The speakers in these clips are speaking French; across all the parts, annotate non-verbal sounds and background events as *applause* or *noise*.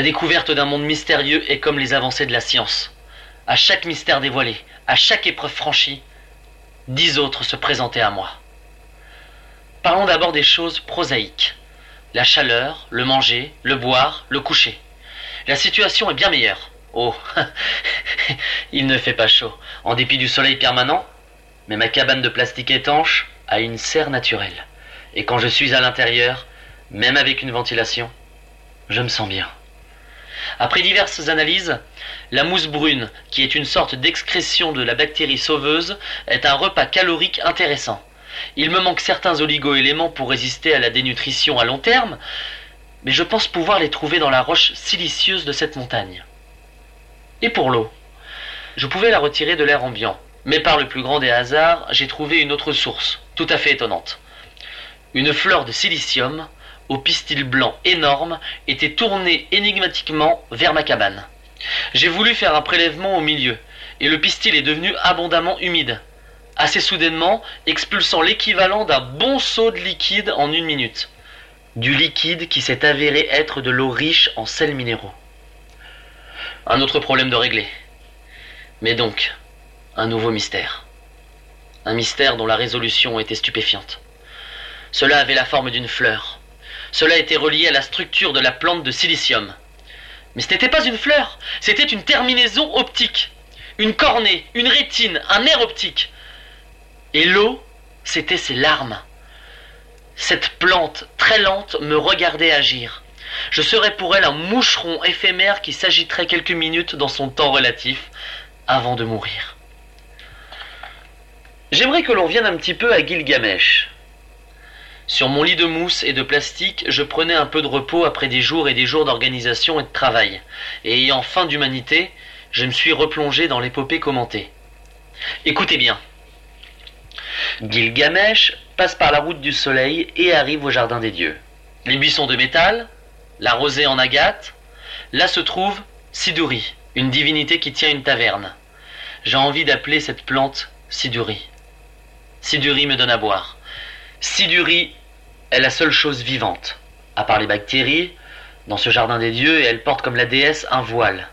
La découverte d'un monde mystérieux est comme les avancées de la science. À chaque mystère dévoilé, à chaque épreuve franchie, dix autres se présentaient à moi. Parlons d'abord des choses prosaïques. La chaleur, le manger, le boire, le coucher. La situation est bien meilleure. Oh, *laughs* il ne fait pas chaud, en dépit du soleil permanent, mais ma cabane de plastique étanche a une serre naturelle. Et quand je suis à l'intérieur, même avec une ventilation, je me sens bien. Après diverses analyses, la mousse brune, qui est une sorte d'excrétion de la bactérie sauveuse, est un repas calorique intéressant. Il me manque certains oligo-éléments pour résister à la dénutrition à long terme, mais je pense pouvoir les trouver dans la roche silicieuse de cette montagne. Et pour l'eau Je pouvais la retirer de l'air ambiant, mais par le plus grand des hasards, j'ai trouvé une autre source, tout à fait étonnante. Une fleur de silicium, au pistil blanc énorme, était tournée énigmatiquement vers ma cabane. J'ai voulu faire un prélèvement au milieu, et le pistil est devenu abondamment humide, assez soudainement expulsant l'équivalent d'un bon seau de liquide en une minute. Du liquide qui s'est avéré être de l'eau riche en sels minéraux. Un autre problème de régler. Mais donc, un nouveau mystère. Un mystère dont la résolution était stupéfiante. Cela avait la forme d'une fleur. Cela était relié à la structure de la plante de silicium. Mais ce n'était pas une fleur, c'était une terminaison optique. Une cornée, une rétine, un nerf optique. Et l'eau, c'était ses larmes. Cette plante très lente me regardait agir. Je serais pour elle un moucheron éphémère qui s'agiterait quelques minutes dans son temps relatif avant de mourir. J'aimerais que l'on vienne un petit peu à Gilgamesh. Sur mon lit de mousse et de plastique, je prenais un peu de repos après des jours et des jours d'organisation et de travail. Et ayant faim d'humanité, je me suis replongé dans l'épopée commentée. Écoutez bien. Gilgamesh passe par la route du soleil et arrive au jardin des dieux. Les buissons de métal, la rosée en agate, là se trouve Siduri, une divinité qui tient une taverne. J'ai envie d'appeler cette plante Siduri. Siduri me donne à boire. Siduri est la seule chose vivante, à part les bactéries, dans ce jardin des dieux, et elle porte comme la déesse un voile.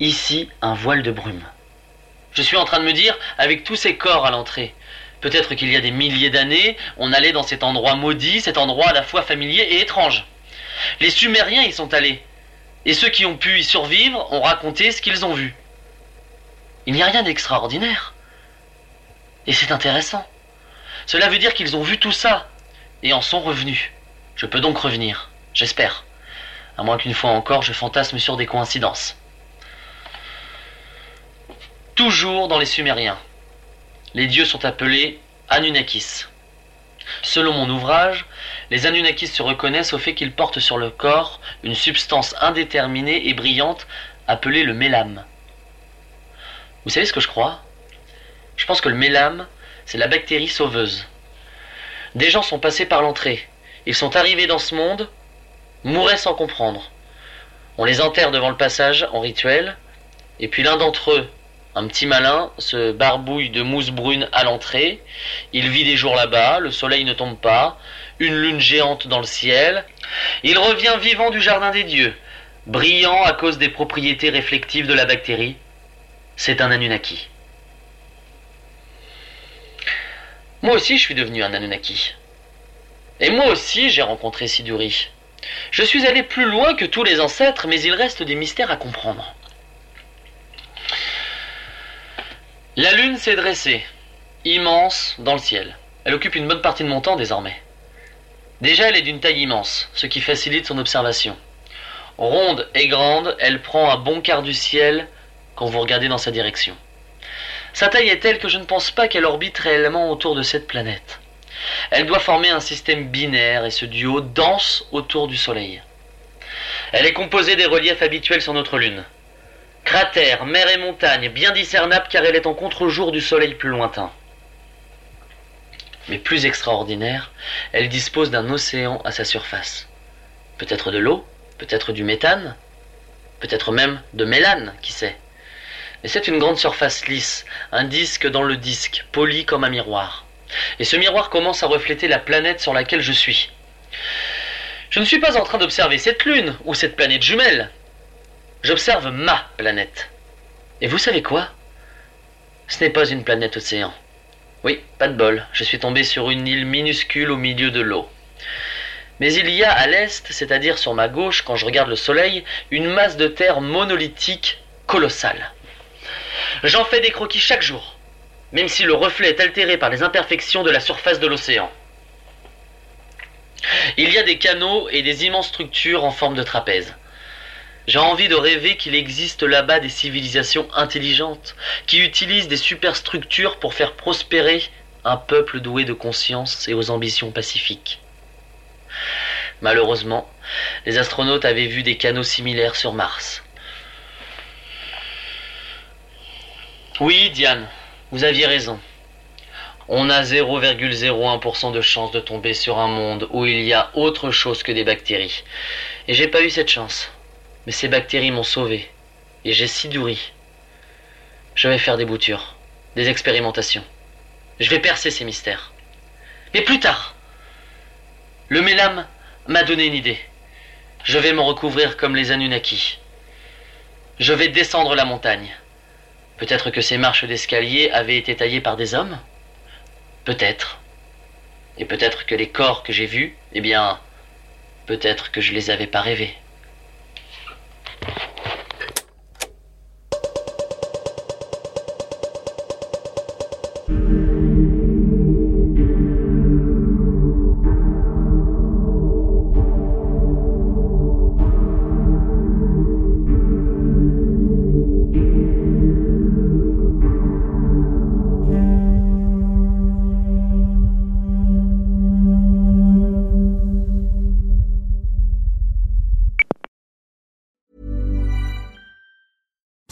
Ici, un voile de brume. Je suis en train de me dire, avec tous ces corps à l'entrée, peut-être qu'il y a des milliers d'années, on allait dans cet endroit maudit, cet endroit à la fois familier et étrange. Les Sumériens y sont allés, et ceux qui ont pu y survivre ont raconté ce qu'ils ont vu. Il n'y a rien d'extraordinaire. Et c'est intéressant. Cela veut dire qu'ils ont vu tout ça, et en sont revenus. Je peux donc revenir, j'espère. À moins qu'une fois encore je fantasme sur des coïncidences. Toujours dans les Sumériens. Les dieux sont appelés Anunnakis. Selon mon ouvrage, les Anunnakis se reconnaissent au fait qu'ils portent sur le corps une substance indéterminée et brillante appelée le mélame. Vous savez ce que je crois? Je pense que le mélame, c'est la bactérie sauveuse. Des gens sont passés par l'entrée. Ils sont arrivés dans ce monde, mouraient sans comprendre. On les enterre devant le passage en rituel, et puis l'un d'entre eux, un petit malin, se barbouille de mousse brune à l'entrée. Il vit des jours là-bas, le soleil ne tombe pas, une lune géante dans le ciel. Il revient vivant du jardin des dieux, brillant à cause des propriétés réflectives de la bactérie. C'est un Anunnaki. Moi aussi, je suis devenu un Anunnaki. Et moi aussi, j'ai rencontré Siduri. Je suis allé plus loin que tous les ancêtres, mais il reste des mystères à comprendre. La lune s'est dressée, immense dans le ciel. Elle occupe une bonne partie de mon temps désormais. Déjà, elle est d'une taille immense, ce qui facilite son observation. Ronde et grande, elle prend un bon quart du ciel quand vous regardez dans sa direction. Sa taille est telle que je ne pense pas qu'elle orbite réellement autour de cette planète. Elle doit former un système binaire et ce duo danse autour du Soleil. Elle est composée des reliefs habituels sur notre Lune. Cratères, mers et montagnes, bien discernables car elle est en contre-jour du Soleil plus lointain. Mais plus extraordinaire, elle dispose d'un océan à sa surface. Peut-être de l'eau, peut-être du méthane, peut-être même de mélane, qui sait. Et c'est une grande surface lisse, un disque dans le disque, poli comme un miroir. Et ce miroir commence à refléter la planète sur laquelle je suis. Je ne suis pas en train d'observer cette lune ou cette planète jumelle. J'observe ma planète. Et vous savez quoi? Ce n'est pas une planète océan. Oui, pas de bol, je suis tombé sur une île minuscule au milieu de l'eau. Mais il y a à l'est, c'est-à-dire sur ma gauche, quand je regarde le soleil, une masse de terre monolithique colossale. J'en fais des croquis chaque jour, même si le reflet est altéré par les imperfections de la surface de l'océan. Il y a des canaux et des immenses structures en forme de trapèze. J'ai envie de rêver qu'il existe là-bas des civilisations intelligentes qui utilisent des superstructures pour faire prospérer un peuple doué de conscience et aux ambitions pacifiques. Malheureusement, les astronautes avaient vu des canaux similaires sur Mars. Oui, Diane, vous aviez raison. On a 0,01% de chance de tomber sur un monde où il y a autre chose que des bactéries. Et j'ai pas eu cette chance. Mais ces bactéries m'ont sauvé. Et j'ai si douri. Je vais faire des boutures, des expérimentations. Je vais percer ces mystères. Mais plus tard. Le mélam m'a donné une idée. Je vais me recouvrir comme les Anunnaki. Je vais descendre la montagne. Peut-être que ces marches d'escalier avaient été taillées par des hommes? Peut-être. Et peut-être que les corps que j'ai vus, eh bien, peut-être que je les avais pas rêvés.